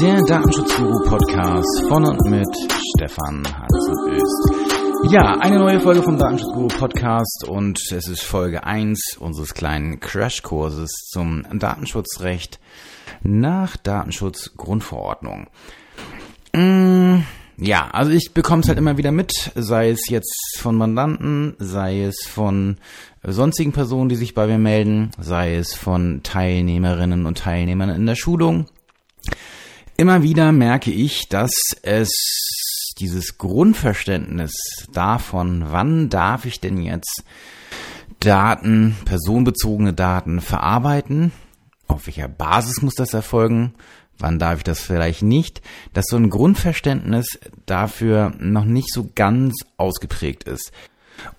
Der Datenschutzguru-Podcast von und mit Stefan Hansen Öst. Ja, eine neue Folge vom Datenschutzguru-Podcast und es ist Folge 1 unseres kleinen Crashkurses zum Datenschutzrecht nach Datenschutzgrundverordnung. Mm, ja, also ich bekomme es halt immer wieder mit, sei es jetzt von Mandanten, sei es von sonstigen Personen, die sich bei mir melden, sei es von Teilnehmerinnen und Teilnehmern in der Schulung. Immer wieder merke ich, dass es dieses Grundverständnis davon, wann darf ich denn jetzt Daten, personenbezogene Daten verarbeiten, auf welcher Basis muss das erfolgen, wann darf ich das vielleicht nicht, dass so ein Grundverständnis dafür noch nicht so ganz ausgeprägt ist.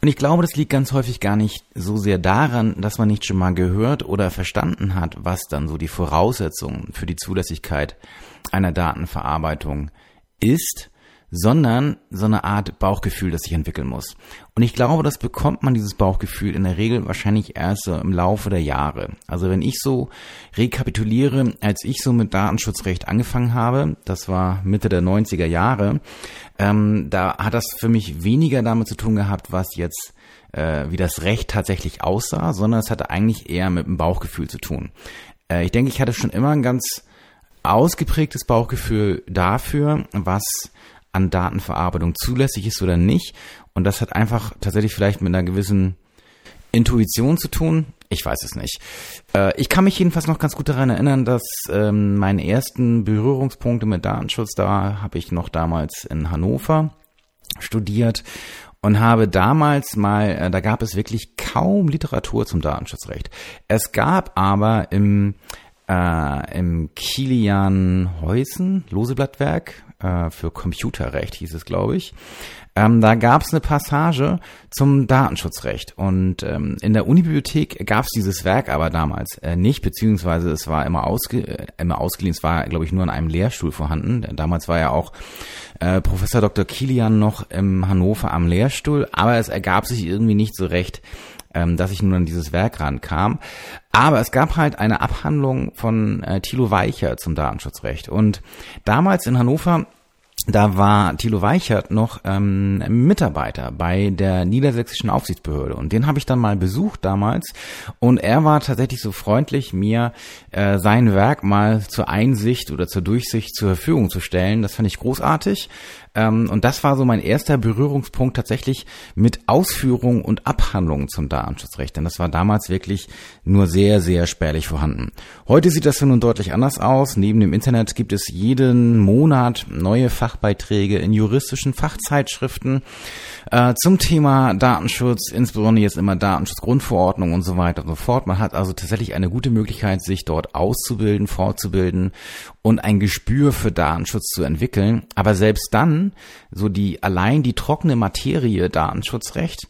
Und ich glaube, das liegt ganz häufig gar nicht so sehr daran, dass man nicht schon mal gehört oder verstanden hat, was dann so die Voraussetzungen für die Zulässigkeit einer Datenverarbeitung ist, sondern so eine Art Bauchgefühl, das sich entwickeln muss. Und ich glaube, das bekommt man, dieses Bauchgefühl, in der Regel wahrscheinlich erst so im Laufe der Jahre. Also wenn ich so rekapituliere, als ich so mit Datenschutzrecht angefangen habe, das war Mitte der 90er Jahre, ähm, da hat das für mich weniger damit zu tun gehabt, was jetzt äh, wie das Recht tatsächlich aussah, sondern es hatte eigentlich eher mit dem Bauchgefühl zu tun. Äh, ich denke, ich hatte schon immer ein ganz ausgeprägtes Bauchgefühl dafür, was an Datenverarbeitung zulässig ist oder nicht. Und das hat einfach tatsächlich vielleicht mit einer gewissen Intuition zu tun. Ich weiß es nicht. Äh, ich kann mich jedenfalls noch ganz gut daran erinnern, dass ähm, meine ersten Berührungspunkte mit Datenschutz, da habe ich noch damals in Hannover studiert und habe damals mal, äh, da gab es wirklich kaum Literatur zum Datenschutzrecht. Es gab aber im äh, im Kilian Heusen Loseblattwerk äh, für Computerrecht hieß es, glaube ich. Ähm, da gab es eine Passage zum Datenschutzrecht und ähm, in der Unibibliothek gab es dieses Werk aber damals äh, nicht, beziehungsweise es war immer, ausge äh, immer ausgeliehen, es war, glaube ich, nur in einem Lehrstuhl vorhanden. Damals war ja auch äh, Professor Dr. Kilian noch im Hannover am Lehrstuhl, aber es ergab sich irgendwie nicht so recht, ähm, dass ich nun an dieses Werk rankam. Aber es gab halt eine Abhandlung von äh, Thilo Weicher zum Datenschutzrecht. Und damals in Hannover da war Thilo Weichert noch ähm, Mitarbeiter bei der niedersächsischen Aufsichtsbehörde. Und den habe ich dann mal besucht damals. Und er war tatsächlich so freundlich, mir äh, sein Werk mal zur Einsicht oder zur Durchsicht zur Verfügung zu stellen. Das fand ich großartig ähm, und das war so mein erster Berührungspunkt tatsächlich mit Ausführung und Abhandlung zum Datenschutzrecht. Denn das war damals wirklich nur sehr, sehr spärlich vorhanden. Heute sieht das nun deutlich anders aus. Neben dem Internet gibt es jeden Monat neue Fachbeiträge in juristischen Fachzeitschriften äh, zum Thema Datenschutz, insbesondere jetzt immer Datenschutzgrundverordnung und so weiter und so fort. Man hat also tatsächlich eine gute Möglichkeit, sich dort auszubilden, fortzubilden und ein Gespür für Datenschutz zu entwickeln. Aber selbst dann, so die allein die trockene Materie Datenschutzrecht,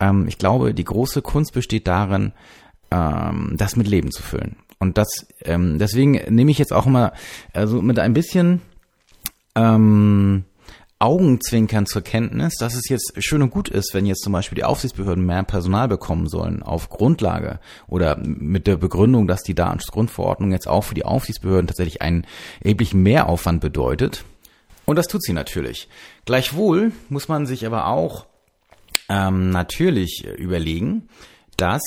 ähm, ich glaube, die große Kunst besteht darin, ähm, das mit Leben zu füllen. Und das, ähm, deswegen nehme ich jetzt auch immer also mit ein bisschen ähm, Augenzwinkern zur Kenntnis, dass es jetzt schön und gut ist, wenn jetzt zum Beispiel die Aufsichtsbehörden mehr Personal bekommen sollen auf Grundlage oder mit der Begründung, dass die Datenschutzgrundverordnung jetzt auch für die Aufsichtsbehörden tatsächlich einen erheblichen Mehraufwand bedeutet. Und das tut sie natürlich. Gleichwohl muss man sich aber auch ähm, natürlich überlegen, dass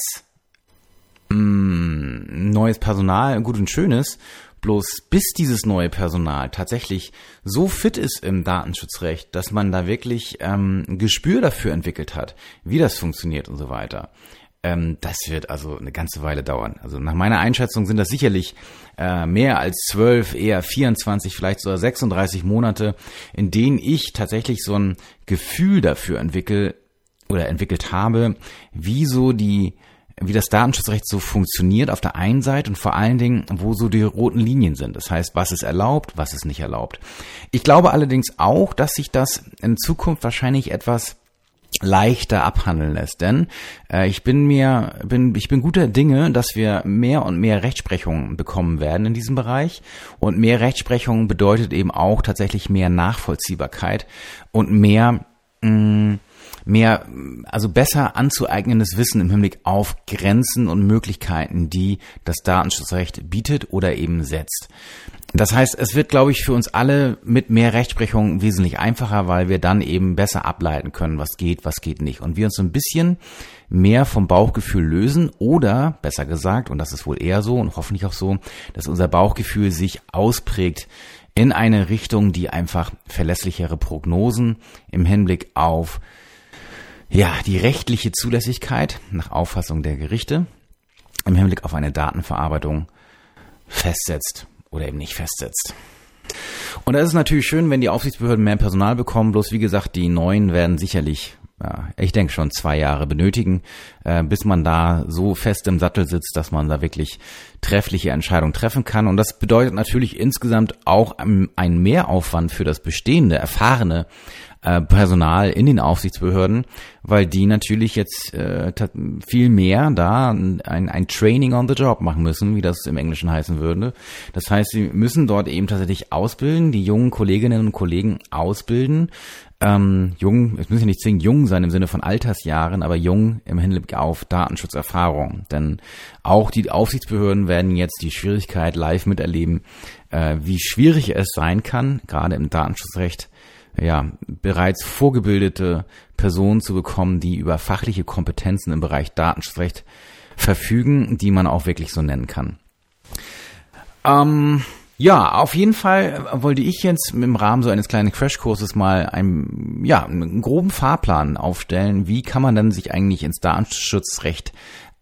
mh, mm, neues Personal gut und schön ist Bloß bis dieses neue Personal tatsächlich so fit ist im Datenschutzrecht, dass man da wirklich ähm, ein Gespür dafür entwickelt hat, wie das funktioniert und so weiter, ähm, das wird also eine ganze Weile dauern. Also nach meiner Einschätzung sind das sicherlich äh, mehr als zwölf, eher 24, vielleicht sogar 36 Monate, in denen ich tatsächlich so ein Gefühl dafür entwickle oder entwickelt habe, wie so die wie das Datenschutzrecht so funktioniert auf der einen Seite und vor allen Dingen, wo so die roten Linien sind. Das heißt, was ist erlaubt, was ist nicht erlaubt. Ich glaube allerdings auch, dass sich das in Zukunft wahrscheinlich etwas leichter abhandeln lässt, denn äh, ich bin mir bin ich bin guter Dinge, dass wir mehr und mehr Rechtsprechung bekommen werden in diesem Bereich und mehr Rechtsprechung bedeutet eben auch tatsächlich mehr Nachvollziehbarkeit und mehr mh, mm, mehr, also besser anzueignendes Wissen im Hinblick auf Grenzen und Möglichkeiten, die das Datenschutzrecht bietet oder eben setzt. Das heißt, es wird, glaube ich, für uns alle mit mehr Rechtsprechung wesentlich einfacher, weil wir dann eben besser ableiten können, was geht, was geht nicht. Und wir uns ein bisschen mehr vom Bauchgefühl lösen oder, besser gesagt, und das ist wohl eher so und hoffentlich auch so, dass unser Bauchgefühl sich ausprägt in eine Richtung, die einfach verlässlichere Prognosen im Hinblick auf ja, die rechtliche Zulässigkeit nach Auffassung der Gerichte im Hinblick auf eine Datenverarbeitung festsetzt oder eben nicht festsetzt. Und da ist natürlich schön, wenn die Aufsichtsbehörden mehr Personal bekommen. Bloß wie gesagt, die neuen werden sicherlich, ja, ich denke schon zwei Jahre benötigen, äh, bis man da so fest im Sattel sitzt, dass man da wirklich treffliche Entscheidungen treffen kann. Und das bedeutet natürlich insgesamt auch einen Mehraufwand für das bestehende, erfahrene äh, Personal in den Aufsichtsbehörden, weil die natürlich jetzt äh, viel mehr da ein, ein Training on the Job machen müssen, wie das im Englischen heißen würde. Das heißt, sie müssen dort eben tatsächlich ausbilden, die jungen Kolleginnen und Kollegen ausbilden. Ähm, jung, es müssen ja nicht zwingend jung sein im Sinne von Altersjahren, aber jung im Hinblick auf Datenschutzerfahrung. Denn auch die Aufsichtsbehörden werden jetzt die Schwierigkeit live miterleben, äh, wie schwierig es sein kann, gerade im Datenschutzrecht, ja, bereits vorgebildete Personen zu bekommen, die über fachliche Kompetenzen im Bereich Datenschutzrecht verfügen, die man auch wirklich so nennen kann. Ähm, ja, auf jeden Fall wollte ich jetzt im Rahmen so eines kleinen Crashkurses mal einen, ja, einen groben Fahrplan aufstellen. Wie kann man dann sich eigentlich ins Datenschutzrecht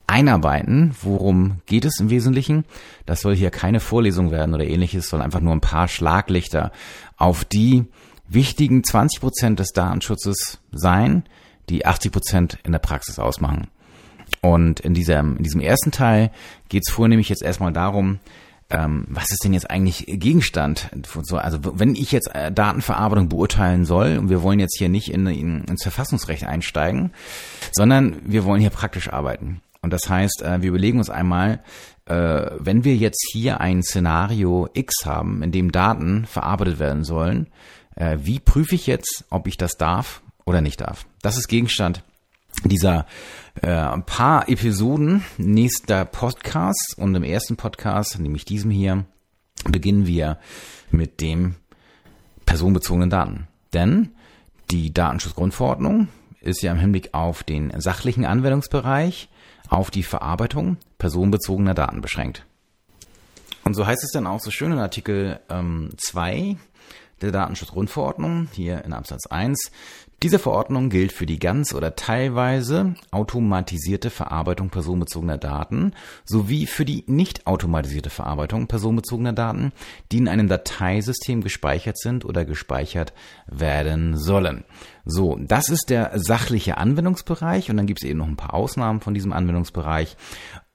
einarbeiten? Worum geht es im Wesentlichen? Das soll hier keine Vorlesung werden oder ähnliches, sondern einfach nur ein paar Schlaglichter auf die wichtigen 20 Prozent des Datenschutzes sein, die 80 Prozent in der Praxis ausmachen. Und in diesem, in diesem ersten Teil geht es vornehmlich jetzt erstmal darum, ähm, was ist denn jetzt eigentlich Gegenstand? So, also wenn ich jetzt äh, Datenverarbeitung beurteilen soll, und wir wollen jetzt hier nicht in, in, ins Verfassungsrecht einsteigen, sondern wir wollen hier praktisch arbeiten. Und das heißt, äh, wir überlegen uns einmal, äh, wenn wir jetzt hier ein Szenario X haben, in dem Daten verarbeitet werden sollen, äh, wie prüfe ich jetzt, ob ich das darf oder nicht darf? Das ist Gegenstand dieser äh, paar Episoden nächster Podcast und im ersten Podcast, nämlich diesem hier, beginnen wir mit dem personenbezogenen Daten. Denn die Datenschutzgrundverordnung ist ja im Hinblick auf den sachlichen Anwendungsbereich auf die Verarbeitung personenbezogener Daten beschränkt. Und so heißt es dann auch so schön in Artikel 2 ähm, der Datenschutzgrundverordnung, hier in Absatz 1. Diese Verordnung gilt für die ganz oder teilweise automatisierte Verarbeitung personenbezogener Daten sowie für die nicht automatisierte Verarbeitung personenbezogener Daten, die in einem Dateisystem gespeichert sind oder gespeichert werden sollen. So, das ist der sachliche Anwendungsbereich und dann gibt es eben noch ein paar Ausnahmen von diesem Anwendungsbereich.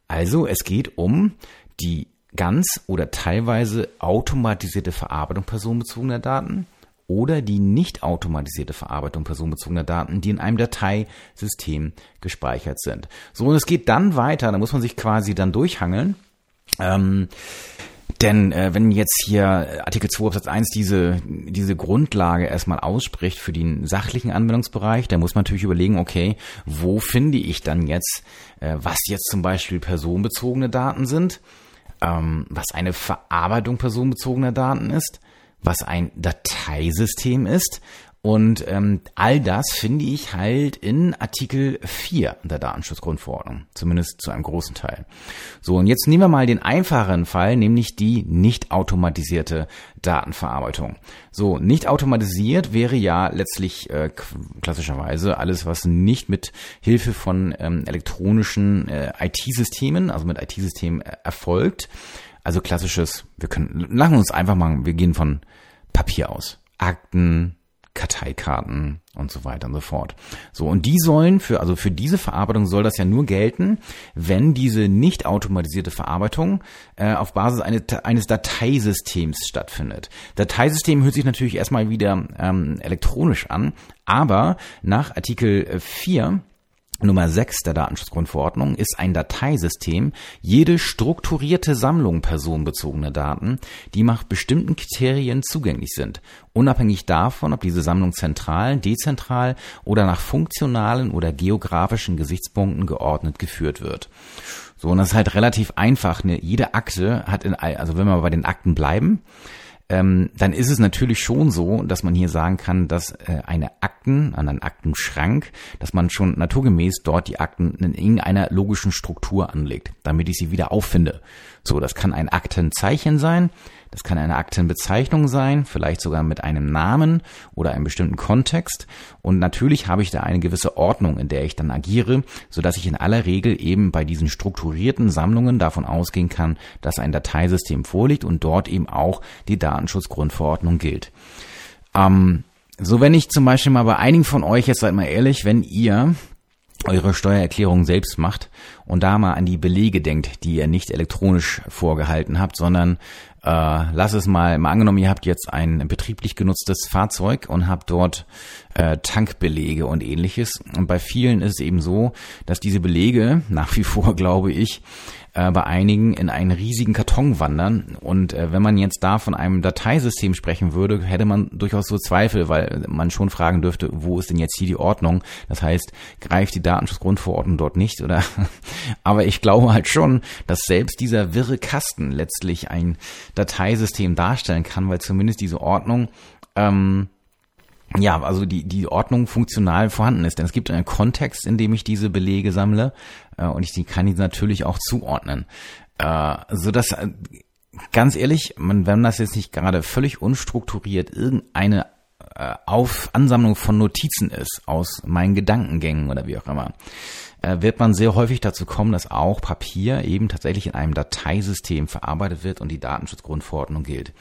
Also es geht um die ganz oder teilweise automatisierte Verarbeitung personenbezogener Daten oder die nicht automatisierte Verarbeitung personenbezogener Daten, die in einem Dateisystem gespeichert sind. So, und es geht dann weiter, da muss man sich quasi dann durchhangeln. Ähm, denn äh, wenn jetzt hier Artikel 2 Absatz 1 diese, diese Grundlage erstmal ausspricht für den sachlichen Anwendungsbereich, dann muss man natürlich überlegen, okay, wo finde ich dann jetzt, äh, was jetzt zum Beispiel personenbezogene Daten sind ähm, was eine Verarbeitung personenbezogener Daten ist, was ein Dateisystem ist. Und ähm, all das finde ich halt in Artikel 4 der Datenschutzgrundverordnung, zumindest zu einem großen Teil. So, und jetzt nehmen wir mal den einfacheren Fall, nämlich die nicht automatisierte Datenverarbeitung. So, nicht automatisiert wäre ja letztlich äh, klassischerweise alles, was nicht mit Hilfe von ähm, elektronischen äh, IT-Systemen, also mit IT-Systemen äh, erfolgt. Also klassisches, wir können, lassen uns einfach mal, wir gehen von Papier aus. Akten, Karteikarten und so weiter und so fort. So, und die sollen für, also für diese Verarbeitung soll das ja nur gelten, wenn diese nicht automatisierte Verarbeitung äh, auf Basis eine, eines Dateisystems stattfindet. Dateisystem hört sich natürlich erstmal wieder ähm, elektronisch an, aber nach Artikel 4 Nummer 6 der Datenschutzgrundverordnung ist ein Dateisystem, jede strukturierte Sammlung personenbezogener Daten, die nach bestimmten Kriterien zugänglich sind, unabhängig davon, ob diese Sammlung zentral, dezentral oder nach funktionalen oder geografischen Gesichtspunkten geordnet geführt wird. So, und das ist halt relativ einfach. Ne? Jede Akte hat in, also wenn wir bei den Akten bleiben, ähm, dann ist es natürlich schon so, dass man hier sagen kann, dass äh, eine Akten, an einen Aktenschrank, dass man schon naturgemäß dort die Akten in irgendeiner logischen Struktur anlegt, damit ich sie wieder auffinde. So, das kann ein Aktenzeichen sein, das kann eine Aktenbezeichnung sein, vielleicht sogar mit einem Namen oder einem bestimmten Kontext. Und natürlich habe ich da eine gewisse Ordnung, in der ich dann agiere, so dass ich in aller Regel eben bei diesen strukturierten Sammlungen davon ausgehen kann, dass ein Dateisystem vorliegt und dort eben auch die Datenschutzgrundverordnung gilt. Ähm, so, wenn ich zum Beispiel mal bei einigen von euch, jetzt seid mal ehrlich, wenn ihr eure Steuererklärung selbst macht und da mal an die Belege denkt, die ihr nicht elektronisch vorgehalten habt, sondern äh, lass es mal, mal angenommen, ihr habt jetzt ein betrieblich genutztes Fahrzeug und habt dort äh, Tankbelege und ähnliches. Und bei vielen ist es eben so, dass diese Belege, nach wie vor glaube ich, äh, bei einigen in einen riesigen Karton wandern. Und äh, wenn man jetzt da von einem Dateisystem sprechen würde, hätte man durchaus so Zweifel, weil man schon fragen dürfte, wo ist denn jetzt hier die Ordnung? Das heißt, greift die Datenschutzgrundverordnung dort nicht oder? Aber ich glaube halt schon, dass selbst dieser wirre Kasten letztlich ein Dateisystem darstellen kann, weil zumindest diese Ordnung ähm, ja, also die, die Ordnung funktional vorhanden ist. Denn es gibt einen Kontext, in dem ich diese Belege sammle äh, und ich die kann die natürlich auch zuordnen. Äh, so dass äh, ganz ehrlich, man, wenn das jetzt nicht gerade völlig unstrukturiert irgendeine auf Ansammlung von Notizen ist aus meinen Gedankengängen oder wie auch immer, äh, wird man sehr häufig dazu kommen, dass auch Papier eben tatsächlich in einem Dateisystem verarbeitet wird und die Datenschutzgrundverordnung gilt.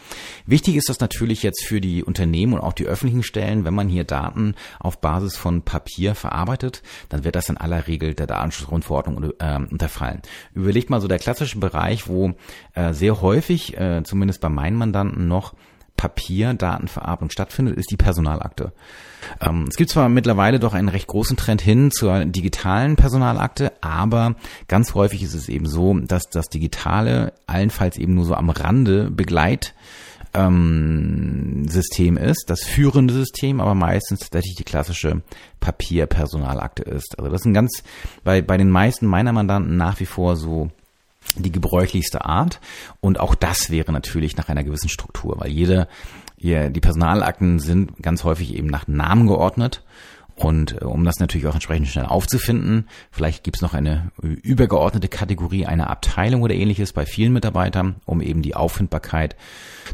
Wichtig ist das natürlich jetzt für die Unternehmen und auch die öffentlichen Stellen, wenn man hier Daten auf Basis von Papier verarbeitet, dann wird das in aller Regel der Datenschutzgrundverordnung äh, unterfallen. Überlegt mal so der klassische Bereich, wo äh, sehr häufig, äh, zumindest bei meinen Mandanten noch, Papierdatenverarbeitung stattfindet, ist die Personalakte. Ähm, es gibt zwar mittlerweile doch einen recht großen Trend hin zur digitalen Personalakte, aber ganz häufig ist es eben so, dass das Digitale allenfalls eben nur so am Rande begleit ähm, System ist, das führende System, aber meistens tatsächlich die klassische Papierpersonalakte ist. Also das sind ganz bei, bei den meisten meiner Mandanten nach wie vor so die gebräuchlichste Art. Und auch das wäre natürlich nach einer gewissen Struktur, weil jede, die Personalakten sind ganz häufig eben nach Namen geordnet. Und äh, um das natürlich auch entsprechend schnell aufzufinden, vielleicht gibt es noch eine übergeordnete Kategorie, eine Abteilung oder ähnliches bei vielen Mitarbeitern, um eben die Auffindbarkeit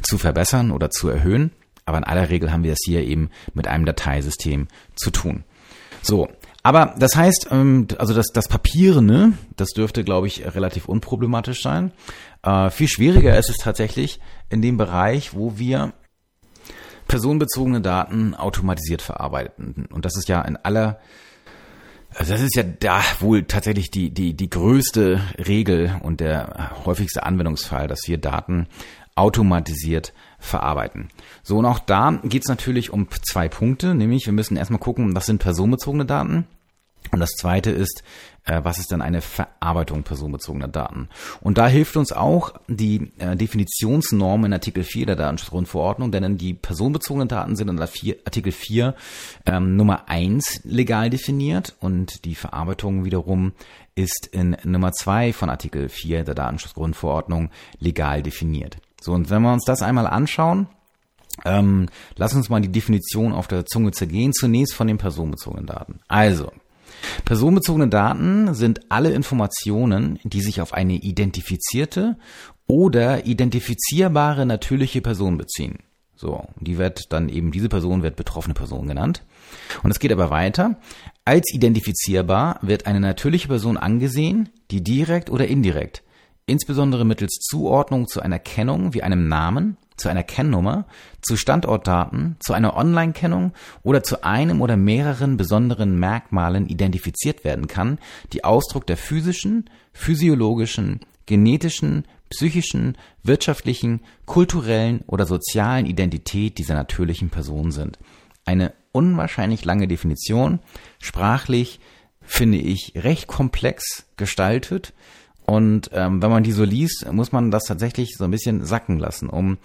zu verbessern oder zu erhöhen. Aber in aller Regel haben wir es hier eben mit einem Dateisystem zu tun. So, aber das heißt, ähm, also das, das Papierene, das dürfte, glaube ich, relativ unproblematisch sein. Äh, viel schwieriger ist es tatsächlich in dem Bereich, wo wir personenbezogene Daten automatisiert verarbeiten. Und das ist ja in aller also das ist ja da wohl tatsächlich die, die, die größte Regel und der häufigste Anwendungsfall, dass wir Daten automatisiert verarbeiten. So, und auch da geht es natürlich um zwei Punkte, nämlich wir müssen erstmal gucken, was sind personenbezogene Daten. Und das zweite ist, äh, was ist dann eine Verarbeitung personenbezogener Daten? Und da hilft uns auch die äh, Definitionsnorm in Artikel 4 der Datenschutzgrundverordnung, denn die personenbezogenen Daten sind in Artikel 4 ähm, Nummer 1 legal definiert und die Verarbeitung wiederum ist in Nummer 2 von Artikel 4 der Datenschutzgrundverordnung legal definiert. So, und wenn wir uns das einmal anschauen, ähm, lass uns mal die Definition auf der Zunge zergehen. Zunächst von den personenbezogenen Daten. Also, personenbezogene Daten sind alle Informationen, die sich auf eine identifizierte oder identifizierbare natürliche Person beziehen. So, die wird dann eben, diese Person wird betroffene Person genannt. Und es geht aber weiter. Als identifizierbar wird eine natürliche Person angesehen, die direkt oder indirekt insbesondere mittels Zuordnung zu einer Kennung wie einem Namen, zu einer Kennnummer, zu Standortdaten, zu einer Online-Kennung oder zu einem oder mehreren besonderen Merkmalen identifiziert werden kann, die Ausdruck der physischen, physiologischen, genetischen, psychischen, wirtschaftlichen, kulturellen oder sozialen Identität dieser natürlichen Person sind. Eine unwahrscheinlich lange Definition, sprachlich finde ich, recht komplex gestaltet. Und ähm, wenn man die so liest, muss man das tatsächlich so ein bisschen sacken lassen, um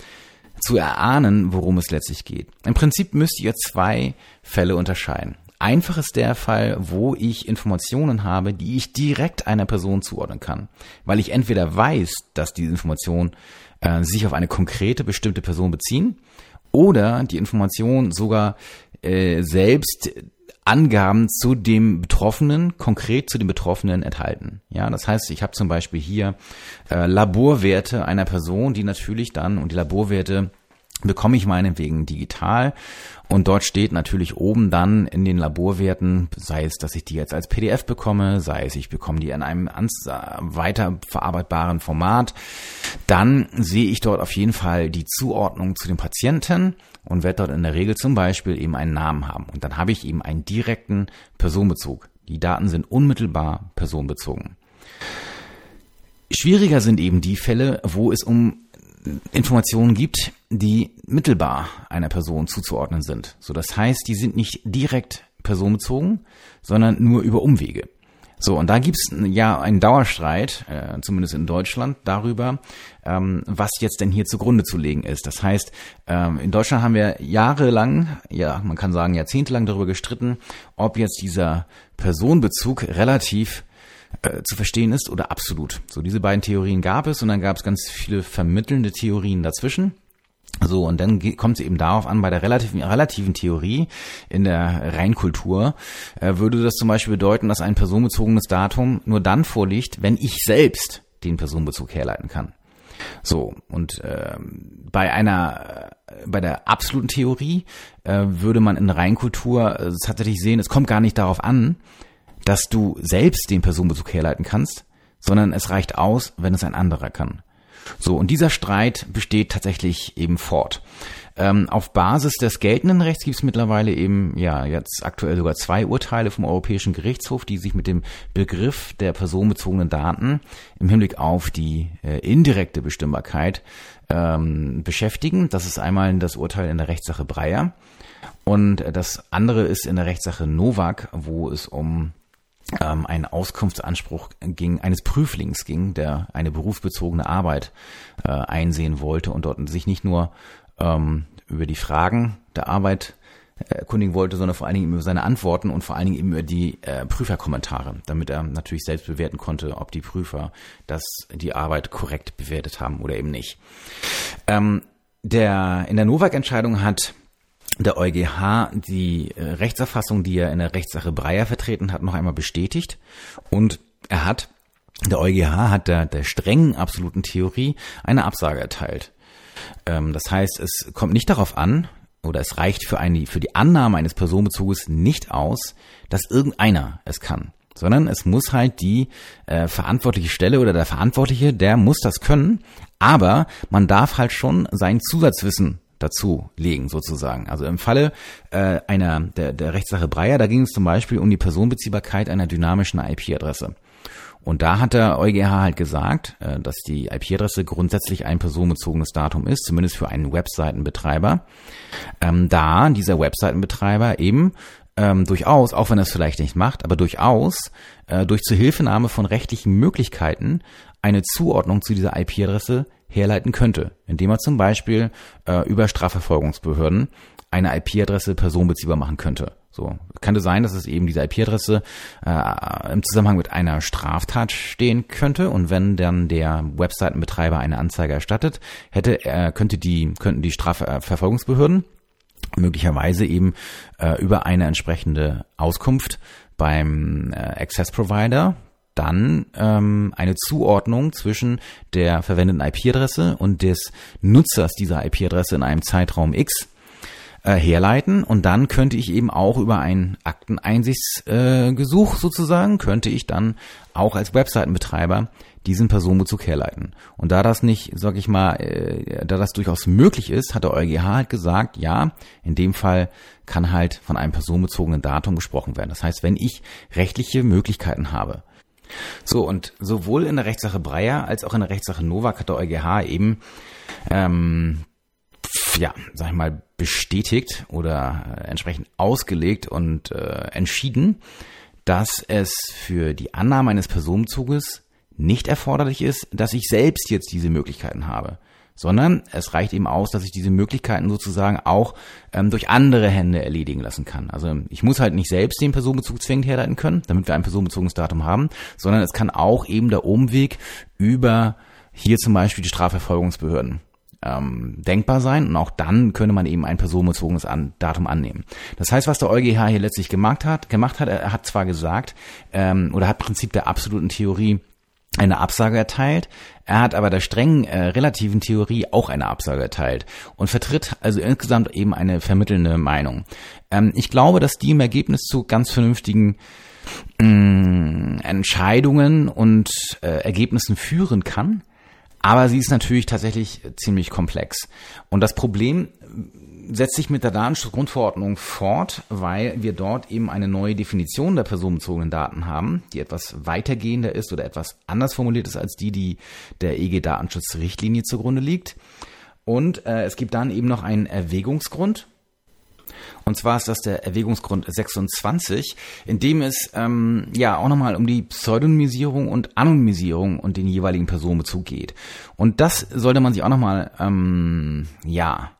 zu erahnen, worum es letztlich geht. Im Prinzip müsst ihr zwei Fälle unterscheiden. Einfach ist der Fall, wo ich Informationen habe, die ich direkt einer Person zuordnen kann, weil ich entweder weiß, dass diese Informationen äh, sich auf eine konkrete bestimmte Person beziehen oder die Information sogar äh, selbst Angaben zu dem Betroffenen, konkret zu dem Betroffenen enthalten. Ja, das heißt, ich habe zum Beispiel hier äh, Laborwerte einer Person, die natürlich dann und die Laborwerte bekomme ich meinetwegen digital und dort steht natürlich oben dann in den Laborwerten, sei es, dass ich die jetzt als PDF bekomme, sei es, ich bekomme die in einem weiterverarbeitbaren Format, dann sehe ich dort auf jeden Fall die Zuordnung zu dem Patienten und werde dort in der Regel zum Beispiel eben einen Namen haben. Und dann habe ich eben einen direkten Personenbezug. Die Daten sind unmittelbar personenbezogen. Schwieriger sind eben die Fälle, wo es um Informationen gibt, die mittelbar einer Person zuzuordnen sind. So, das heißt, die sind nicht direkt personenbezogen, sondern nur über Umwege. So, und da gibt's ja einen Dauerstreit, äh, zumindest in Deutschland, darüber, ähm, was jetzt denn hier zugrunde zu legen ist. Das heißt, ähm, in Deutschland haben wir jahrelang, ja, man kann sagen jahrzehntelang darüber gestritten, ob jetzt dieser Personenbezug relativ äh, zu verstehen ist oder absolut. So, diese beiden Theorien gab es und dann gab es ganz viele vermittelnde Theorien dazwischen. So, und dann kommt es eben darauf an, bei der relativen, relativen Theorie in der Reinkultur äh, würde das zum Beispiel bedeuten, dass ein personenbezogenes Datum nur dann vorliegt, wenn ich selbst den Personenbezug herleiten kann. So, und äh, bei einer, äh, bei der absoluten Theorie äh, würde man in Reinkultur äh, tatsächlich sehen, es kommt gar nicht darauf an, dass du selbst den Personenbezug herleiten kannst, sondern es reicht aus, wenn es ein anderer kann. So, und dieser Streit besteht tatsächlich eben fort. Ähm, auf Basis des geltenden Rechts gibt es mittlerweile eben, ja, jetzt aktuell sogar zwei Urteile vom Europäischen Gerichtshof, die sich mit dem Begriff der personenbezogenen Daten im Hinblick auf die äh, indirekte Bestimmbarkeit ähm, beschäftigen. Das ist einmal das Urteil in der Rechtssache Breyer. Und das andere ist in der Rechtssache Novak, wo es um ähm, einen Auskunftsanspruch ging, eines Prüflings ging, der eine berufsbezogene Arbeit äh, einsehen wollte und dort sich nicht nur ähm, über die Fragen der Arbeit erkundigen wollte, sondern vor allen Dingen über seine Antworten und vor allen Dingen über die äh, Prüferkommentare, damit er natürlich selbst bewerten konnte, ob die Prüfer das die Arbeit korrekt bewertet haben oder eben nicht. Ähm, der in der Novak-Entscheidung hat der EuGH die äh, Rechtserfassung, die er in der Rechtssache Breyer vertreten hat, noch einmal bestätigt. Und er hat, der EuGH hat der, der strengen absoluten Theorie eine Absage erteilt. Ähm, das heißt, es kommt nicht darauf an, oder es reicht für, eine, für die Annahme eines Personenbezuges nicht aus, dass irgendeiner es kann. Sondern es muss halt die äh, verantwortliche Stelle oder der Verantwortliche, der muss das können, aber man darf halt schon sein Zusatzwissen dazu legen, sozusagen. Also im Falle äh, einer der, der Rechtssache Breyer, da ging es zum Beispiel um die Personenbeziehbarkeit einer dynamischen IP-Adresse. Und da hat der EuGH halt gesagt, äh, dass die IP-Adresse grundsätzlich ein personenbezogenes Datum ist, zumindest für einen Webseitenbetreiber. Ähm, da dieser Webseitenbetreiber eben ähm, durchaus, auch wenn er es vielleicht nicht macht, aber durchaus äh, durch Zuhilfenahme von rechtlichen Möglichkeiten eine Zuordnung zu dieser IP-Adresse herleiten könnte, indem er zum Beispiel äh, über Strafverfolgungsbehörden eine IP-Adresse personenbeziehbar machen könnte. So könnte sein, dass es eben diese IP-Adresse äh, im Zusammenhang mit einer Straftat stehen könnte und wenn dann der Webseitenbetreiber eine Anzeige erstattet, hätte äh, könnte die könnten die Strafverfolgungsbehörden möglicherweise eben äh, über eine entsprechende Auskunft beim äh, Access Provider dann ähm, eine Zuordnung zwischen der verwendeten IP-Adresse und des Nutzers dieser IP-Adresse in einem Zeitraum X äh, herleiten und dann könnte ich eben auch über ein Akteneinsichtsgesuch äh, sozusagen, könnte ich dann auch als Webseitenbetreiber diesen Personenbezug herleiten. Und da das nicht, sag ich mal, äh, da das durchaus möglich ist, hat der EuGH halt gesagt, ja, in dem Fall kann halt von einem personenbezogenen Datum gesprochen werden. Das heißt, wenn ich rechtliche Möglichkeiten habe, so, und sowohl in der Rechtssache Breyer als auch in der Rechtssache Novak hat der EuGH eben, ähm, ja, sag ich mal, bestätigt oder äh, entsprechend ausgelegt und äh, entschieden, dass es für die Annahme eines Personenzuges nicht erforderlich ist, dass ich selbst jetzt diese Möglichkeiten habe sondern es reicht eben aus, dass ich diese Möglichkeiten sozusagen auch ähm, durch andere Hände erledigen lassen kann. Also ich muss halt nicht selbst den Personenbezug zwingend herleiten können, damit wir ein personenbezogenes Datum haben, sondern es kann auch eben der Umweg über hier zum Beispiel die Strafverfolgungsbehörden ähm, denkbar sein und auch dann könnte man eben ein personenbezogenes an, Datum annehmen. Das heißt, was der EuGH hier letztlich gemacht hat, gemacht hat, er hat zwar gesagt ähm, oder hat Prinzip der absoluten Theorie eine Absage erteilt. Er hat aber der strengen äh, relativen Theorie auch eine Absage erteilt und vertritt also insgesamt eben eine vermittelnde Meinung. Ähm, ich glaube, dass die im Ergebnis zu ganz vernünftigen mm, Entscheidungen und äh, Ergebnissen führen kann. Aber sie ist natürlich tatsächlich ziemlich komplex. Und das Problem setzt sich mit der Datenschutzgrundverordnung fort, weil wir dort eben eine neue Definition der personenbezogenen Daten haben, die etwas weitergehender ist oder etwas anders formuliert ist als die, die der EG-Datenschutzrichtlinie zugrunde liegt. Und äh, es gibt dann eben noch einen Erwägungsgrund. Und zwar ist das der Erwägungsgrund 26, in dem es ähm, ja auch nochmal um die Pseudonymisierung und Anonymisierung und den jeweiligen Personenbezug geht. Und das sollte man sich auch nochmal ähm, ja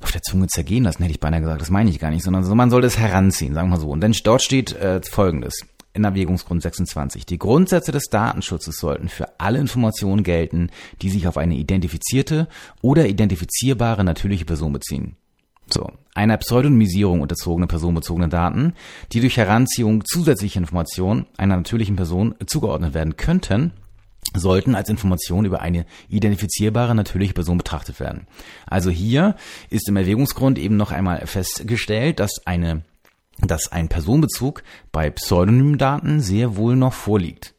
auf der Zunge zergehen lassen, hätte ich beinahe gesagt. Das meine ich gar nicht, sondern man sollte es heranziehen, sagen wir so. Und dann dort steht äh, Folgendes in Erwägungsgrund 26. Die Grundsätze des Datenschutzes sollten für alle Informationen gelten, die sich auf eine identifizierte oder identifizierbare natürliche Person beziehen. So, einer Pseudonymisierung unterzogene personenbezogene Daten, die durch Heranziehung zusätzlicher Informationen einer natürlichen Person zugeordnet werden könnten, sollten als Information über eine identifizierbare natürliche Person betrachtet werden. Also hier ist im Erwägungsgrund eben noch einmal festgestellt, dass eine dass ein Personenbezug bei pseudonymen Daten sehr wohl noch vorliegt.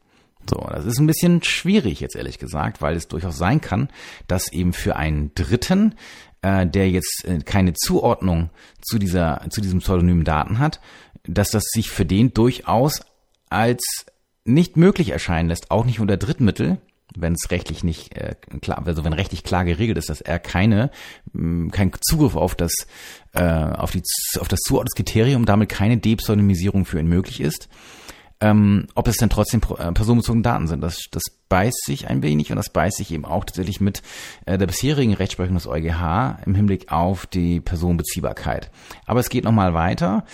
So, das ist ein bisschen schwierig jetzt ehrlich gesagt, weil es durchaus sein kann, dass eben für einen Dritten, äh, der jetzt äh, keine Zuordnung zu dieser zu diesem pseudonymen Daten hat, dass das sich für den durchaus als nicht möglich erscheinen lässt, auch nicht unter Drittmittel, wenn es rechtlich nicht äh, klar, also wenn rechtlich klar geregelt ist, dass er keine, mh, mm, kein Zugriff auf das, äh, auf die, auf das Zuordnungskriterium, damit keine Depseudonymisierung für ihn möglich ist, ähm, ob es denn trotzdem äh, personenbezogene Daten sind. Das, das beißt sich ein wenig und das beißt sich eben auch tatsächlich mit äh, der bisherigen Rechtsprechung des EuGH im Hinblick auf die Personenbeziehbarkeit. Aber es geht nochmal weiter.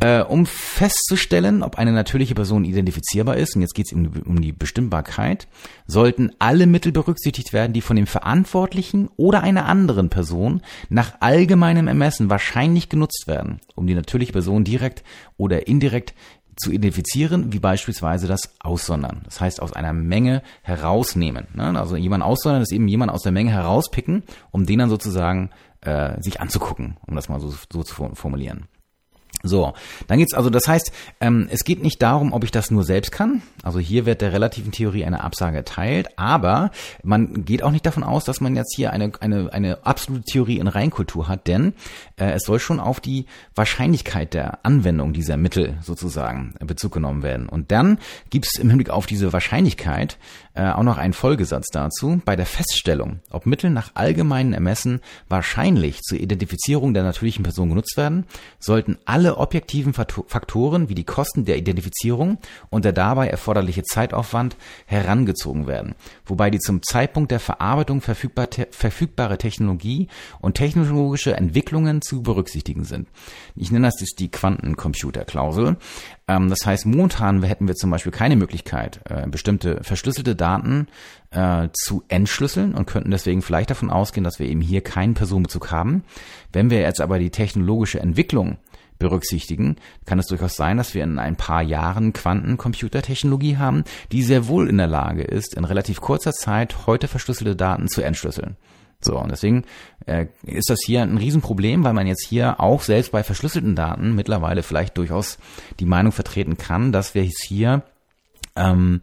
Äh, um festzustellen, ob eine natürliche Person identifizierbar ist, und jetzt geht es um, um die Bestimmbarkeit, sollten alle Mittel berücksichtigt werden, die von dem Verantwortlichen oder einer anderen Person nach allgemeinem Ermessen wahrscheinlich genutzt werden, um die natürliche Person direkt oder indirekt zu identifizieren, wie beispielsweise das Aussondern. Das heißt, aus einer Menge herausnehmen. Ne? Also jemand aussondern ist eben jemand aus der Menge herauspicken, um den dann sozusagen äh, sich anzugucken, um das mal so, so zu formulieren. So, dann geht's also, das heißt, ähm, es geht nicht darum, ob ich das nur selbst kann. Also hier wird der relativen Theorie eine Absage erteilt, aber man geht auch nicht davon aus, dass man jetzt hier eine, eine, eine absolute Theorie in Reinkultur hat, denn äh, es soll schon auf die Wahrscheinlichkeit der Anwendung dieser Mittel sozusagen Bezug genommen werden. Und dann gibt's im Hinblick auf diese Wahrscheinlichkeit äh, auch noch einen Folgesatz dazu. Bei der Feststellung, ob Mittel nach allgemeinen Ermessen wahrscheinlich zur Identifizierung der natürlichen Person genutzt werden, sollten alle objektiven Faktoren wie die Kosten der Identifizierung und der dabei erforderliche Zeitaufwand herangezogen werden, wobei die zum Zeitpunkt der Verarbeitung verfügbar, verfügbare Technologie und technologische Entwicklungen zu berücksichtigen sind. Ich nenne das die Quantencomputerklausel. Ähm, das heißt, momentan hätten wir zum Beispiel keine Möglichkeit, äh, bestimmte verschlüsselte Daten äh, zu entschlüsseln und könnten deswegen vielleicht davon ausgehen, dass wir eben hier keinen Personenbezug haben. Wenn wir jetzt aber die technologische Entwicklung berücksichtigen, kann es durchaus sein, dass wir in ein paar Jahren Quantencomputertechnologie haben, die sehr wohl in der Lage ist, in relativ kurzer Zeit heute verschlüsselte Daten zu entschlüsseln. So, und deswegen äh, ist das hier ein Riesenproblem, weil man jetzt hier auch selbst bei verschlüsselten Daten mittlerweile vielleicht durchaus die Meinung vertreten kann, dass wir es hier ähm,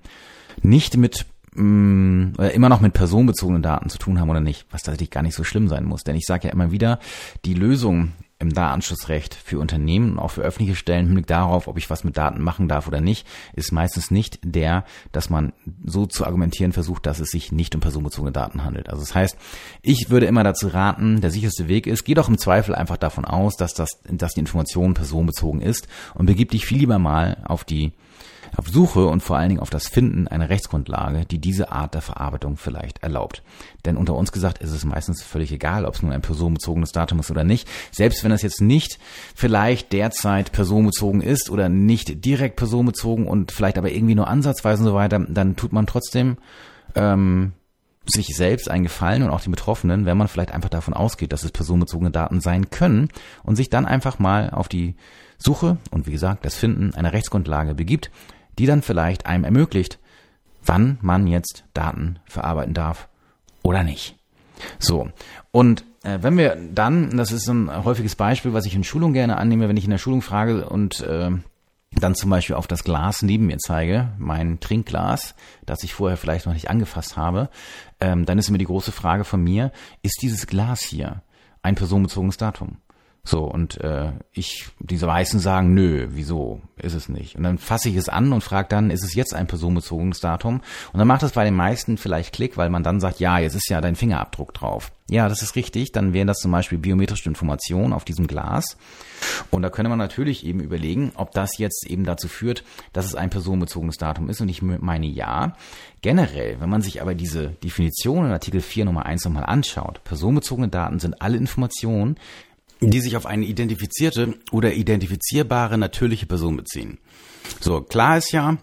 nicht mit mh, mm, immer noch mit personenbezogenen Daten zu tun haben oder nicht, was tatsächlich gar nicht so schlimm sein muss. Denn ich sage ja immer wieder, die Lösung im Datenschutzrecht für Unternehmen und auch für öffentliche Stellen im Hinblick darauf, ob ich was mit Daten machen darf oder nicht, ist meistens nicht der, dass man so zu argumentieren versucht, dass es sich nicht um personenbezogene Daten handelt. Also das heißt, ich würde immer dazu raten, der sicherste Weg ist, geh doch im Zweifel einfach davon aus, dass das, dass die Information personenbezogen ist und begib dich viel lieber mal auf die auf Suche und vor allen Dingen auf das Finden einer Rechtsgrundlage, die diese Art der Verarbeitung vielleicht erlaubt. Denn unter uns gesagt ist es meistens völlig egal, ob es nun ein personenbezogenes Datum ist oder nicht. Selbst wenn es jetzt nicht vielleicht derzeit personenbezogen ist oder nicht direkt personenbezogen und vielleicht aber irgendwie nur ansatzweise und so weiter, dann tut man trotzdem ähm, sich selbst einen Gefallen und auch den Betroffenen, wenn man vielleicht einfach davon ausgeht, dass es personenbezogene Daten sein können und sich dann einfach mal auf die Suche und wie gesagt das Finden einer Rechtsgrundlage begibt, die dann vielleicht einem ermöglicht, wann man jetzt Daten verarbeiten darf oder nicht. So, und äh, wenn wir dann, das ist ein häufiges Beispiel, was ich in Schulung gerne annehme, wenn ich in der Schulung frage und äh, dann zum Beispiel auf das Glas neben mir zeige, mein Trinkglas, das ich vorher vielleicht noch nicht angefasst habe, ähm, dann ist immer die große Frage von mir, ist dieses Glas hier ein personenbezogenes Datum? So, und äh, ich, diese Weißen sagen, nö, wieso, ist es nicht. Und dann fasse ich es an und frage dann, ist es jetzt ein personenbezogenes Datum? Und dann macht das bei den meisten vielleicht Klick, weil man dann sagt, ja, jetzt ist ja dein Fingerabdruck drauf. Ja, das ist richtig, dann wären das zum Beispiel biometrische Informationen auf diesem Glas. Und da könnte man natürlich eben überlegen, ob das jetzt eben dazu führt, dass es ein personenbezogenes Datum ist. Und ich meine ja. Generell, wenn man sich aber diese Definition in Artikel 4 Nummer 1 nochmal anschaut, personenbezogene Daten sind alle Informationen, die sich auf eine identifizierte oder identifizierbare natürliche Person beziehen. So, klar ist ja,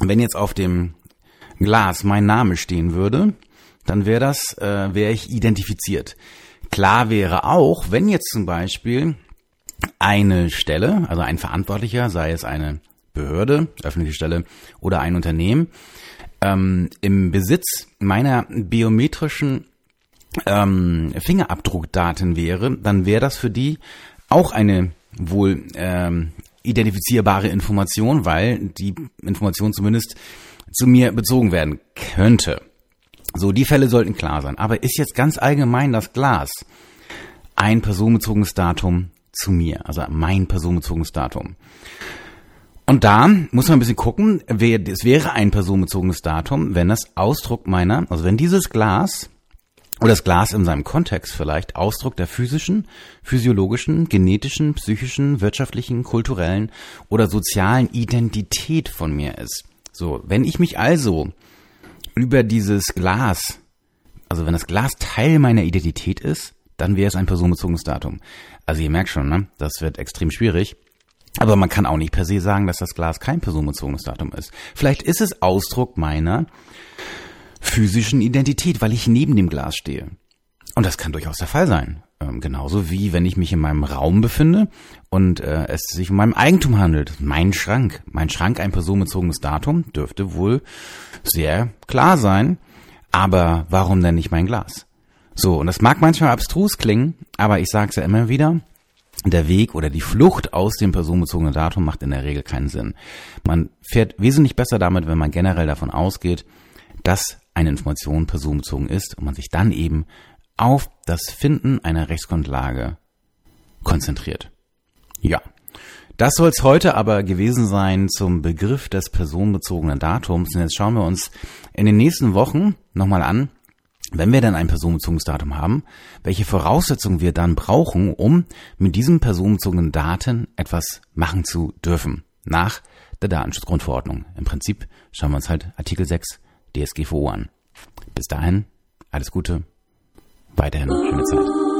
wenn jetzt auf dem Glas mein Name stehen würde, dann wäre das, äh, wäre ich identifiziert. Klar wäre auch, wenn jetzt zum Beispiel eine Stelle, also ein Verantwortlicher, sei es eine Behörde, öffentliche Stelle oder ein Unternehmen, ähm, im Besitz meiner biometrischen ähm, Fingerabdruckdaten wäre, dann wäre das für die auch eine wohl ähm, identifizierbare Information, weil die Information zumindest zu mir bezogen werden könnte. So, die Fälle sollten klar sein. Aber ist jetzt ganz allgemein das Glas ein personenbezogenes Datum zu mir, also mein personenbezogenes Datum? Und da muss man ein bisschen gucken, es wäre ein personenbezogenes Datum, wenn das Ausdruck meiner, also wenn dieses Glas oder das Glas in seinem Kontext vielleicht Ausdruck der physischen, physiologischen, genetischen, psychischen, wirtschaftlichen, kulturellen oder sozialen Identität von mir ist. So, wenn ich mich also über dieses Glas, also wenn das Glas Teil meiner Identität ist, dann wäre es ein personenbezogenes Datum. Also ihr merkt schon, ne? das wird extrem schwierig. Aber man kann auch nicht per se sagen, dass das Glas kein personenbezogenes Datum ist. Vielleicht ist es Ausdruck meiner physischen Identität, weil ich neben dem Glas stehe. Und das kann durchaus der Fall sein. Ähm, genauso wie wenn ich mich in meinem Raum befinde und äh, es sich um mein Eigentum handelt. Mein Schrank. Mein Schrank, ein personenbezogenes Datum, dürfte wohl sehr klar sein. Aber warum denn nicht mein Glas? So, und das mag manchmal abstrus klingen, aber ich sage es ja immer wieder, der Weg oder die Flucht aus dem personenbezogenen Datum macht in der Regel keinen Sinn. Man fährt wesentlich besser damit, wenn man generell davon ausgeht, dass eine Information personenbezogen ist und man sich dann eben auf das Finden einer Rechtsgrundlage konzentriert. Ja. Das soll es heute aber gewesen sein zum Begriff des personenbezogenen Datums. Und jetzt schauen wir uns in den nächsten Wochen nochmal an, wenn wir dann ein personenbezogenes Datum haben, welche Voraussetzungen wir dann brauchen, um mit diesem personenbezogenen Daten etwas machen zu dürfen. Nach der Datenschutzgrundverordnung. Im Prinzip schauen wir uns halt Artikel 6 DSGVO an. Bis dahin, alles Gute, weiterhin schöne Zeit.